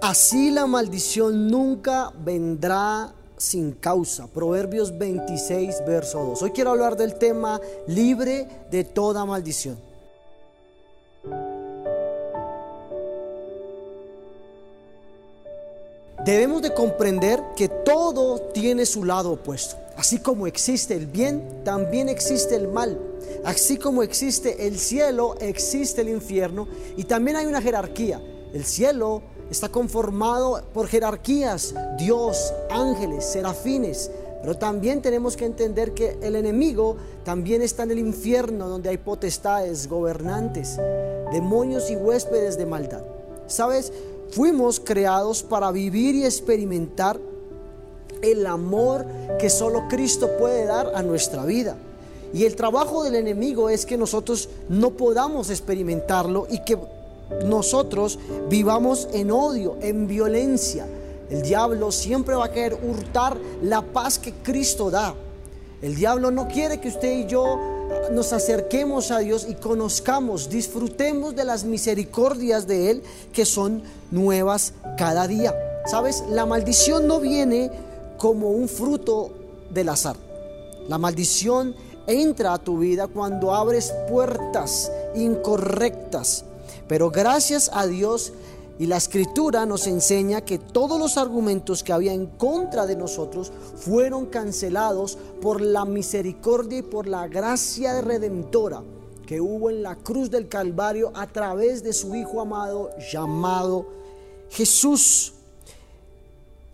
Así la maldición nunca vendrá sin causa. Proverbios 26, verso 2. Hoy quiero hablar del tema libre de toda maldición. Debemos de comprender que todo tiene su lado opuesto. Así como existe el bien, también existe el mal. Así como existe el cielo, existe el infierno. Y también hay una jerarquía. El cielo está conformado por jerarquías, Dios, ángeles, serafines. Pero también tenemos que entender que el enemigo también está en el infierno donde hay potestades, gobernantes, demonios y huéspedes de maldad. ¿Sabes? Fuimos creados para vivir y experimentar el amor que solo Cristo puede dar a nuestra vida. Y el trabajo del enemigo es que nosotros no podamos experimentarlo y que nosotros vivamos en odio, en violencia. El diablo siempre va a querer hurtar la paz que Cristo da. El diablo no quiere que usted y yo nos acerquemos a Dios y conozcamos, disfrutemos de las misericordias de Él que son nuevas cada día. ¿Sabes? La maldición no viene como un fruto del azar. La maldición entra a tu vida cuando abres puertas incorrectas pero gracias a Dios y la escritura nos enseña que todos los argumentos que había en contra de nosotros fueron cancelados por la misericordia y por la gracia redentora que hubo en la cruz del Calvario a través de su Hijo amado llamado Jesús.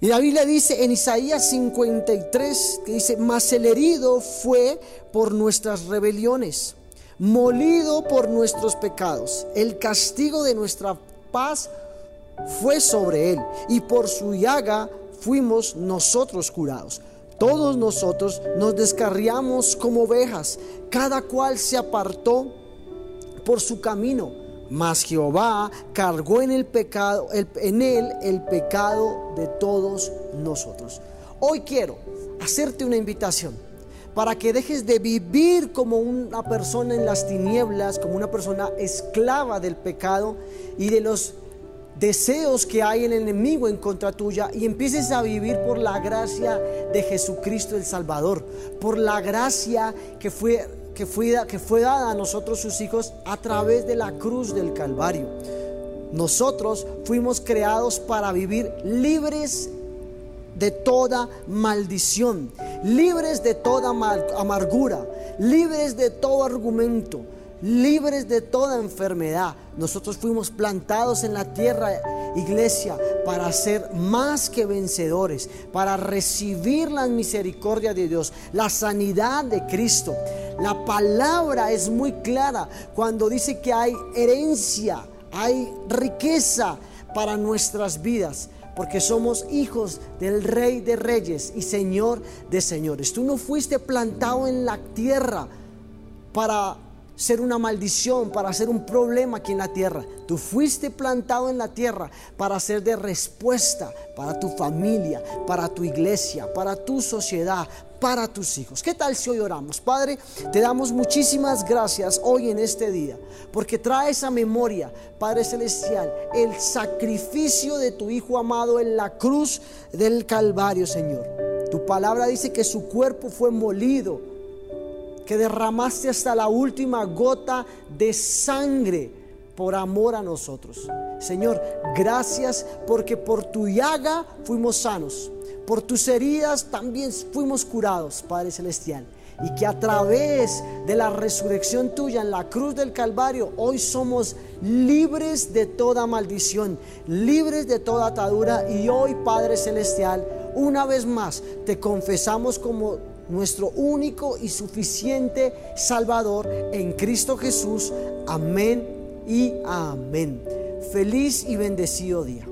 Y la Biblia dice en Isaías 53 que dice, el herido fue por nuestras rebeliones molido por nuestros pecados. El castigo de nuestra paz fue sobre él y por su llaga fuimos nosotros curados. Todos nosotros nos descarriamos como ovejas, cada cual se apartó por su camino, mas Jehová cargó en el pecado, en él el pecado de todos nosotros. Hoy quiero hacerte una invitación para que dejes de vivir como una persona en las tinieblas, como una persona esclava del pecado y de los deseos que hay en el enemigo en contra tuya y empieces a vivir por la gracia de Jesucristo el Salvador, por la gracia que fue, que fue, que fue dada a nosotros sus hijos a través de la cruz del Calvario. Nosotros fuimos creados para vivir libres de toda maldición, libres de toda amargura, libres de todo argumento, libres de toda enfermedad. Nosotros fuimos plantados en la tierra, iglesia, para ser más que vencedores, para recibir la misericordia de Dios, la sanidad de Cristo. La palabra es muy clara cuando dice que hay herencia, hay riqueza para nuestras vidas porque somos hijos del Rey de Reyes y Señor de Señores. Tú no fuiste plantado en la tierra para ser una maldición, para ser un problema aquí en la tierra. Tú fuiste plantado en la tierra para ser de respuesta para tu familia, para tu iglesia, para tu sociedad, para tus hijos. ¿Qué tal si hoy oramos? Padre, te damos muchísimas gracias hoy en este día, porque traes a memoria, Padre Celestial, el sacrificio de tu Hijo amado en la cruz del Calvario, Señor. Tu palabra dice que su cuerpo fue molido, que derramaste hasta la última gota de sangre por amor a nosotros. Señor, gracias porque por tu llaga fuimos sanos. Por tus heridas también fuimos curados, Padre Celestial. Y que a través de la resurrección tuya en la cruz del Calvario, hoy somos libres de toda maldición, libres de toda atadura. Y hoy, Padre Celestial, una vez más te confesamos como nuestro único y suficiente Salvador en Cristo Jesús. Amén y amén. Feliz y bendecido día.